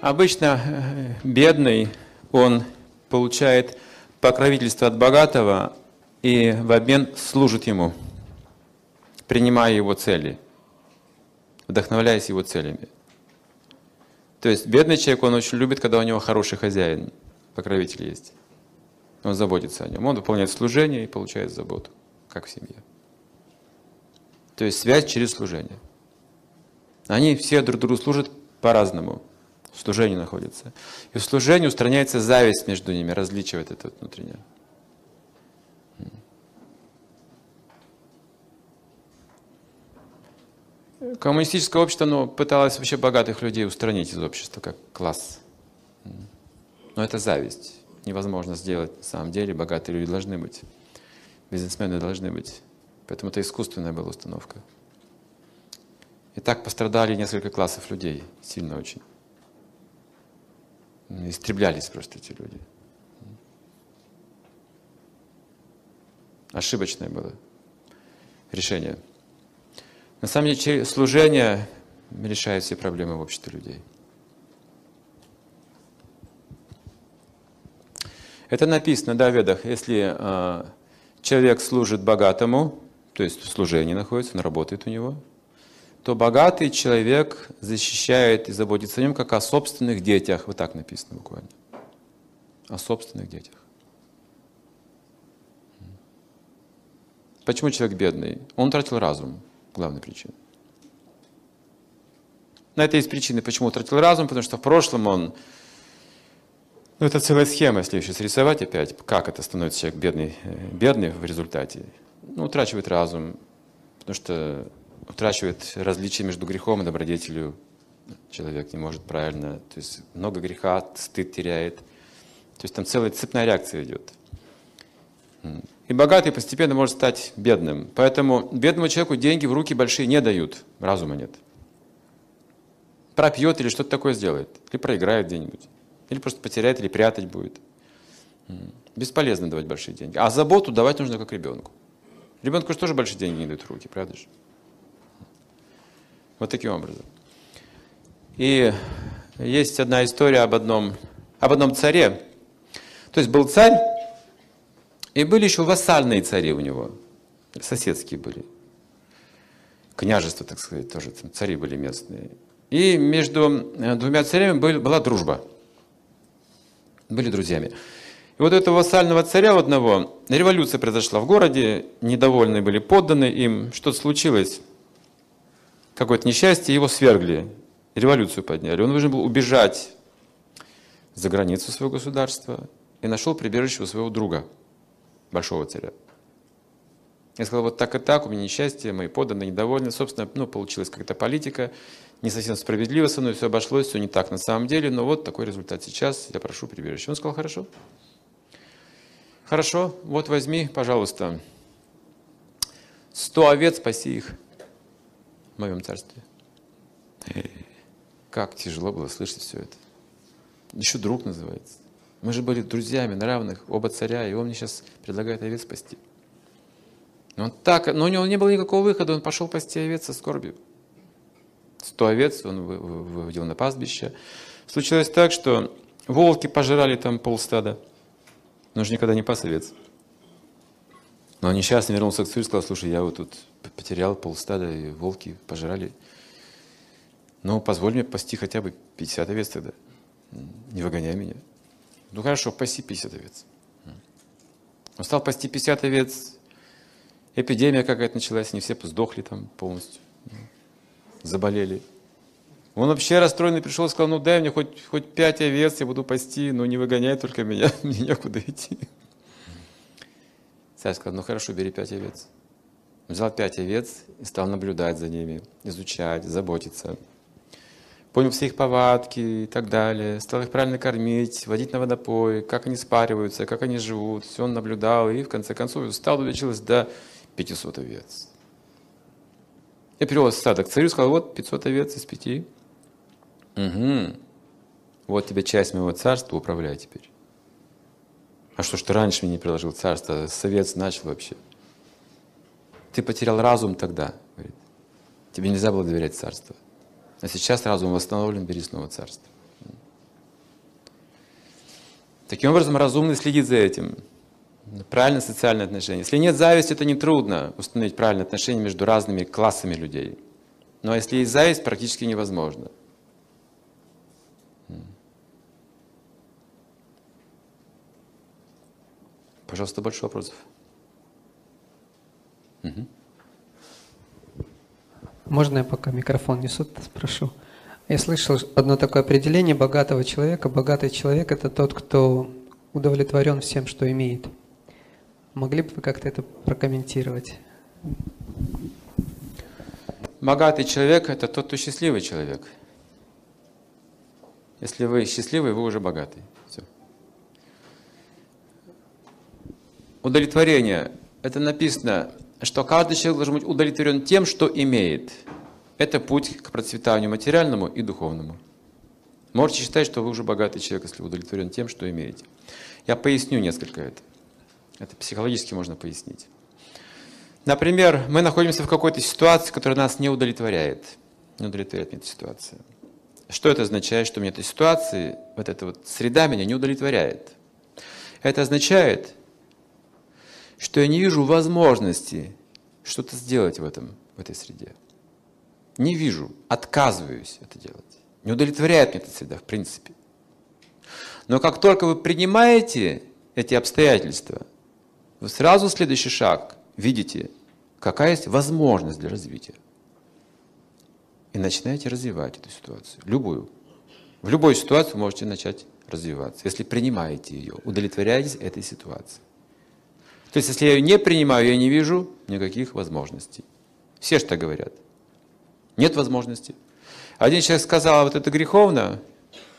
Обычно э, бедный, он получает покровительство от богатого и в обмен служит ему, принимая его цели, вдохновляясь его целями. То есть бедный человек, он очень любит, когда у него хороший хозяин, покровитель есть. Он заботится о нем. Он выполняет служение и получает заботу, как в семье. То есть связь через служение. Они все друг другу служат по-разному. В служении находятся. И в служении устраняется зависть между ними, различие это внутреннее. Коммунистическое общество оно пыталось вообще богатых людей устранить из общества, как класс. Но это зависть. Невозможно сделать на самом деле. Богатые люди должны быть. Бизнесмены должны быть. Поэтому это искусственная была установка. И так пострадали несколько классов людей, сильно очень. Истреблялись просто эти люди. Ошибочное было решение. На самом деле служение решает все проблемы в обществе людей. Это написано да, в Ведах. Если э, человек служит богатому, то есть в служении находится, он работает у него, то богатый человек защищает и заботится о нем, как о собственных детях. Вот так написано буквально. О собственных детях. Почему человек бедный? Он тратил разум. Главная причина. На это есть причины, почему утратил разум, потому что в прошлом он... Ну, это целая схема, если еще срисовать опять, как это становится человек бедный, э, бедный в результате. Ну, утрачивает разум, потому что утрачивает различие между грехом и добродетелью. Человек не может правильно, то есть много греха, стыд теряет. То есть там целая цепная реакция идет. И богатый постепенно может стать бедным. Поэтому бедному человеку деньги в руки большие не дают, разума нет. Пропьет или что-то такое сделает, или проиграет где-нибудь, или просто потеряет, или прятать будет. Бесполезно давать большие деньги. А заботу давать нужно как ребенку. Ребенку же тоже большие деньги не дают в руки, правда же? Вот таким образом. И есть одна история об одном, об одном царе. То есть был царь, и были еще вассальные цари у него, соседские были. Княжество, так сказать, тоже там цари были местные. И между э, двумя царями была дружба. Были друзьями. И вот этого вассального царя одного, революция произошла в городе, недовольны были подданные им, что-то случилось какое-то несчастье, его свергли, революцию подняли. Он должен был убежать за границу своего государства и нашел прибежище у своего друга, большого царя. Я сказал, вот так и так, у меня несчастье, мои подданные недовольны. Собственно, ну, получилась какая-то политика, не совсем справедливо со мной, все обошлось, все не так на самом деле, но вот такой результат сейчас, я прошу прибежище. Он сказал, хорошо. Хорошо, вот возьми, пожалуйста, сто овец, спаси их моем царстве. Как тяжело было слышать все это. Еще друг называется. Мы же были друзьями на равных, оба царя, и он мне сейчас предлагает овец спасти. Но, он так, но у него не было никакого выхода, он пошел пасти овец со скорбью. Сто овец он выводил на пастбище. Случилось так, что волки пожирали там полстада. Но же никогда не пас овец. Но несчастный вернулся к царю и сказал, слушай, я вот тут потерял полстада, и волки пожрали. Ну, позволь мне пасти хотя бы 50 овец тогда. Не выгоняй меня. Ну, хорошо, паси 50 овец. Он стал пасти 50 овец. Эпидемия какая-то началась, не все сдохли там полностью. Заболели. Он вообще расстроенный пришел и сказал, ну дай мне хоть, хоть пять овец, я буду пасти, но не выгоняй только меня, мне некуда идти. Царь сказал, ну хорошо, бери пять овец. Взял пять овец и стал наблюдать за ними, изучать, заботиться. Понял все их повадки и так далее. Стал их правильно кормить, водить на водопой, как они спариваются, как они живут. Все он наблюдал и в конце концов стал увеличилось до 500 овец. Я привел стадо к царю сказал, вот 500 овец из пяти. Угу. Вот тебе часть моего царства, управляй теперь. А что ж ты раньше мне не приложил царство? Совет начал вообще. Ты потерял разум тогда, говорит. Тебе нельзя было доверять царству. А сейчас разум восстановлен, бери снова царство. Таким образом, разумный следит за этим. Правильное социальное отношение. Если нет зависти, это нетрудно установить правильное отношение между разными классами людей. Но если есть зависть, практически невозможно. Пожалуйста, больше вопросов. Угу. Можно я пока микрофон несу, спрошу? Я слышал одно такое определение богатого человека. Богатый человек – это тот, кто удовлетворен всем, что имеет. Могли бы вы как-то это прокомментировать? Богатый человек – это тот, кто счастливый человек. Если вы счастливый, вы уже богатый. Все. Удовлетворение – это написано, что каждый человек должен быть удовлетворен тем, что имеет. Это путь к процветанию материальному и духовному. Можете считать, что вы уже богатый человек, если удовлетворен тем, что имеете. Я поясню несколько это. Это психологически можно пояснить. Например, мы находимся в какой-то ситуации, которая нас не удовлетворяет. Не удовлетворяет меня эта ситуация. Что это означает, что мне эта ситуация, вот эта вот среда меня не удовлетворяет? Это означает, что я не вижу возможности что-то сделать в, этом, в этой среде. Не вижу, отказываюсь это делать. Не удовлетворяет меня эта среда, в принципе. Но как только вы принимаете эти обстоятельства, вы сразу следующий шаг видите, какая есть возможность для развития. И начинаете развивать эту ситуацию, любую. В любой ситуации вы можете начать развиваться, если принимаете ее, удовлетворяетесь этой ситуацией. То есть, если я ее не принимаю, я не вижу никаких возможностей. Все что говорят. Нет возможности. Один человек сказал, а вот это греховно,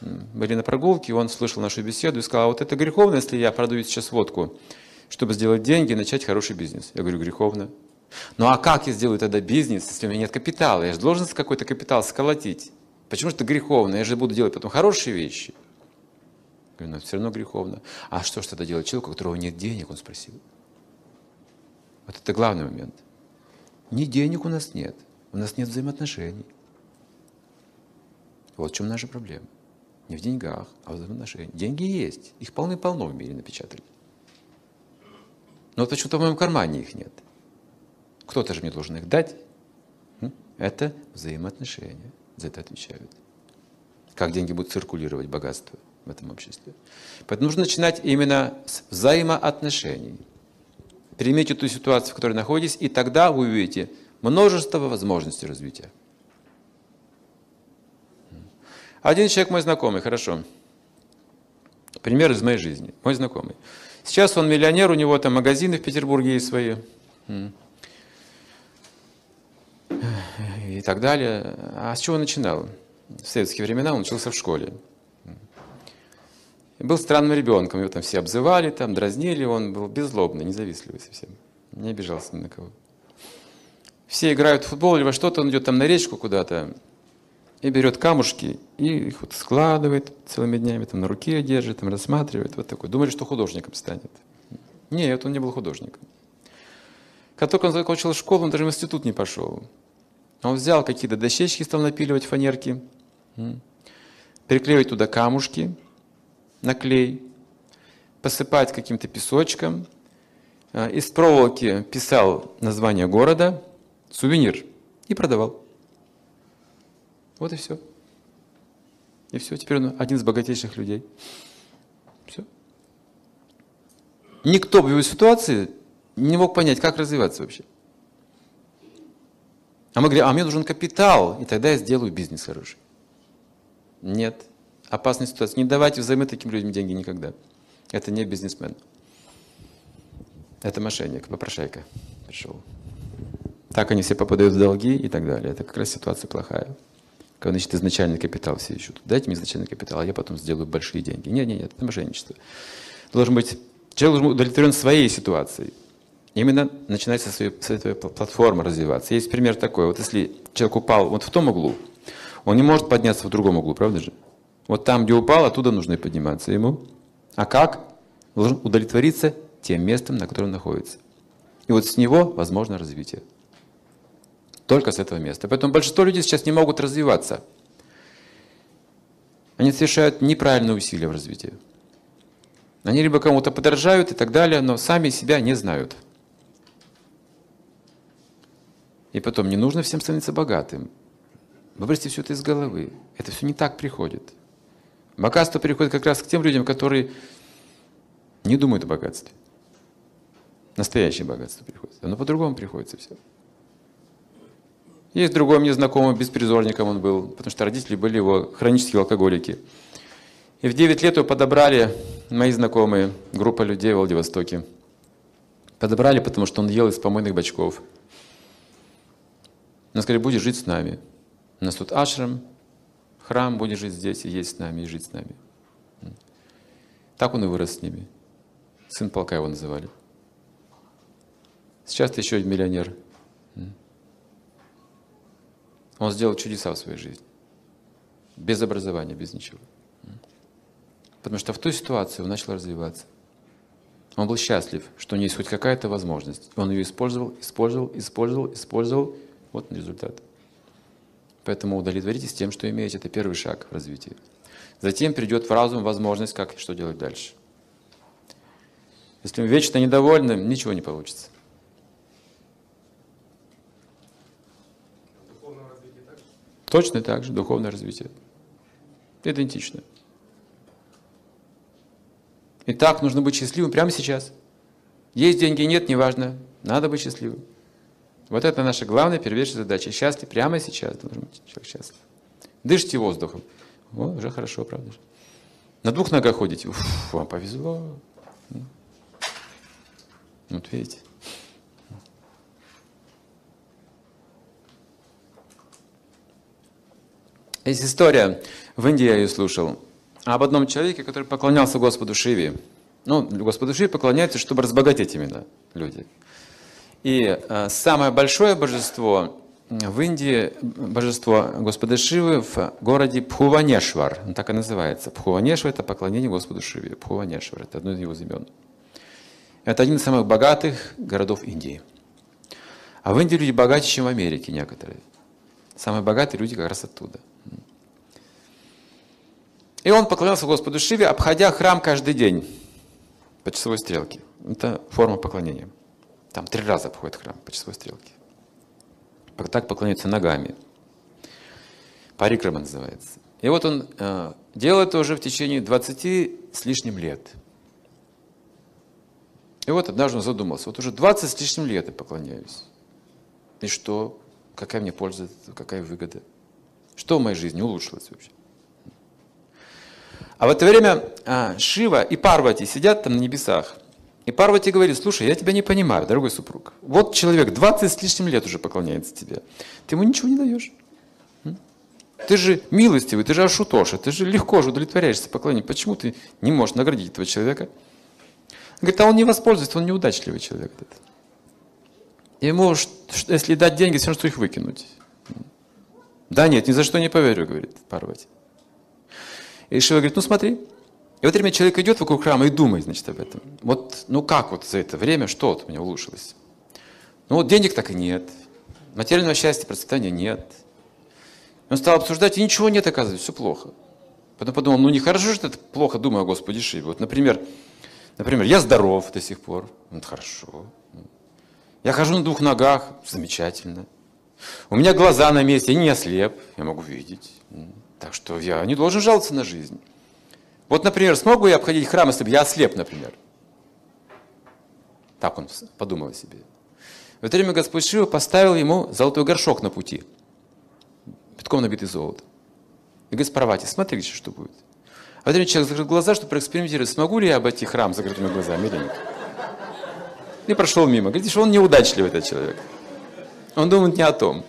были на прогулке, он слышал нашу беседу и сказал, а вот это греховно, если я продаю сейчас водку, чтобы сделать деньги и начать хороший бизнес. Я говорю, греховно. Ну а как я сделаю тогда бизнес, если у меня нет капитала? Я же должен какой-то капитал сколотить. Почему же это греховно? Я же буду делать потом хорошие вещи. Я говорю, ну все равно греховно. А что ж тогда делать человеку, у которого нет денег, он спросил. Вот это главный момент. Ни денег у нас нет, у нас нет взаимоотношений. Вот в чем наша проблема. Не в деньгах, а в взаимоотношениях. Деньги есть, их полны-полно в мире напечатали. Но вот почему-то в моем кармане их нет. Кто-то же мне должен их дать. Это взаимоотношения. За это отвечают. Как деньги будут циркулировать, богатство в этом обществе. Поэтому нужно начинать именно с взаимоотношений. Примите ту ситуацию, в которой находитесь, и тогда вы увидите множество возможностей развития. Один человек мой знакомый, хорошо. Пример из моей жизни. Мой знакомый. Сейчас он миллионер, у него там магазины в Петербурге есть свои. И так далее. А с чего он начинал? В советские времена он учился в школе. И был странным ребенком, его там все обзывали, там, дразнили, он был беззлобный, независливый совсем. Не обижался ни на кого. Все играют в футбол или во что-то, он идет там на речку куда-то, и берет камушки и их вот складывает целыми днями, там на руке держит, там рассматривает, вот такой. Думали, что художником станет. Нет, он не был художником. Как только он закончил школу, он даже в институт не пошел. Он взял какие-то дощечки, стал напиливать фанерки, переклеивать туда камушки на клей, посыпать каким-то песочком, а, из проволоки писал название города, сувенир и продавал. Вот и все. И все, теперь он один из богатейших людей. Все. Никто в его ситуации не мог понять, как развиваться вообще. А мы говорим, а мне нужен капитал, и тогда я сделаю бизнес хороший. Нет. Опасная ситуация. Не давайте взаймы таким людям деньги никогда. Это не бизнесмен. Это мошенник, попрошайка пришел. Так они все попадают в долги и так далее. Это как раз ситуация плохая. Когда, значит, изначальный капитал все ищут. Дайте мне изначальный капитал, а я потом сделаю большие деньги. Нет, нет, нет, это мошенничество. Должен быть, человек должен быть удовлетворен своей ситуацией. Именно начинается со своей, со своей платформы развиваться. Есть пример такой. Вот если человек упал вот в том углу, он не может подняться в другом углу, правда же? Вот там, где упал, оттуда нужно и подниматься ему. А как? Должен удовлетвориться тем местом, на котором он находится. И вот с него возможно развитие. Только с этого места. Поэтому большинство людей сейчас не могут развиваться. Они совершают неправильные усилия в развитии. Они либо кому-то подражают и так далее, но сами себя не знают. И потом, не нужно всем становиться богатым. Выбросьте все это из головы. Это все не так приходит. Богатство приходит как раз к тем людям, которые не думают о богатстве. Настоящее богатство приходит. Оно по-другому приходит все. Есть другой мне знакомый, беспризорником он был, потому что родители были его хронические алкоголики. И в 9 лет его подобрали мои знакомые, группа людей в Владивостоке. Подобрали, потому что он ел из помойных бачков. Он сказали, будешь жить с нами. У нас тут ашрам, храм, будешь жить здесь и есть с нами, и жить с нами. Так он и вырос с ними. Сын полка его называли. Сейчас ты еще один миллионер. Он сделал чудеса в своей жизни. Без образования, без ничего. Потому что в той ситуации он начал развиваться. Он был счастлив, что у него есть хоть какая-то возможность. Он ее использовал, использовал, использовал, использовал. Вот результат. Поэтому удовлетворитесь тем, что имеете. Это первый шаг в развитии. Затем придет в разум возможность, как что делать дальше. Если мы вечно недовольны, ничего не получится. Точно так же, духовное развитие. Идентично. Итак, нужно быть счастливым прямо сейчас. Есть деньги, нет, неважно. Надо быть счастливым. Вот это наша главная первейшая задача. Счастье прямо сейчас должен быть человек счастлив. Дышите воздухом. О, уже хорошо, правда же. На двух ногах ходите. Уф, вам повезло. Вот видите. Есть история, в Индии я ее слушал, об одном человеке, который поклонялся Господу Шиве. Ну, Господу Шиве поклоняются, чтобы разбогатеть именно люди. И э, самое большое божество в Индии, божество Господа Шивы в городе Пхуванешвар. Он так и называется. Пхуванешвар – это поклонение Господу Шиве. Пхуванешвар – это одно из его имен. Это один из самых богатых городов Индии. А в Индии люди богаче, чем в Америке некоторые. Самые богатые люди как раз оттуда. И он поклонялся Господу Шиве, обходя храм каждый день по часовой стрелке. Это форма поклонения. Там три раза обходит храм по часовой стрелке. Так поклоняются ногами. Парикрама называется. И вот он э, делал это уже в течение 20 с лишним лет. И вот однажды он задумался, вот уже 20 с лишним лет я поклоняюсь. И что? Какая мне польза, какая выгода? Что в моей жизни улучшилось вообще? А в это время а, Шива и Парвати сидят там на небесах. И Парвати говорит, слушай, я тебя не понимаю, дорогой супруг. Вот человек 20 с лишним лет уже поклоняется тебе. Ты ему ничего не даешь. Ты же милостивый, ты же Ашутоша, ты же легко же удовлетворяешься поклонением. Почему ты не можешь наградить этого человека? Он говорит, а он не воспользуется, он неудачливый человек. Этот. Ему, если дать деньги, все равно, что их выкинуть. Да нет, ни за что не поверю, говорит Парвати. И Шива говорит, ну смотри. И в это время человек идет вокруг храма и думает, значит, об этом. Вот, ну как вот за это время, что вот у меня улучшилось? Ну вот денег так и нет. Материального счастья, процветания нет. Он стал обсуждать, и ничего нет, оказывается, все плохо. Потом подумал, ну нехорошо же это плохо думаю о Господе Шиве. Вот, например, например, я здоров до сих пор. Вот хорошо. Я хожу на двух ногах, замечательно. У меня глаза на месте, я не ослеп, я могу видеть. Так что я не должен жаловаться на жизнь. Вот, например, смогу я обходить храм, если бы я ослеп, например? Так он подумал о себе. В это время Господь Шива поставил ему золотой горшок на пути, битком набитый золотом. И говорит, Парвати, смотри, что будет. А в это время человек закрыл глаза, чтобы проэкспериментировать, смогу ли я обойти храм с закрытыми глазами или нет. И прошел мимо. Говорит, что он неудачливый, этот человек. Он думает не о том.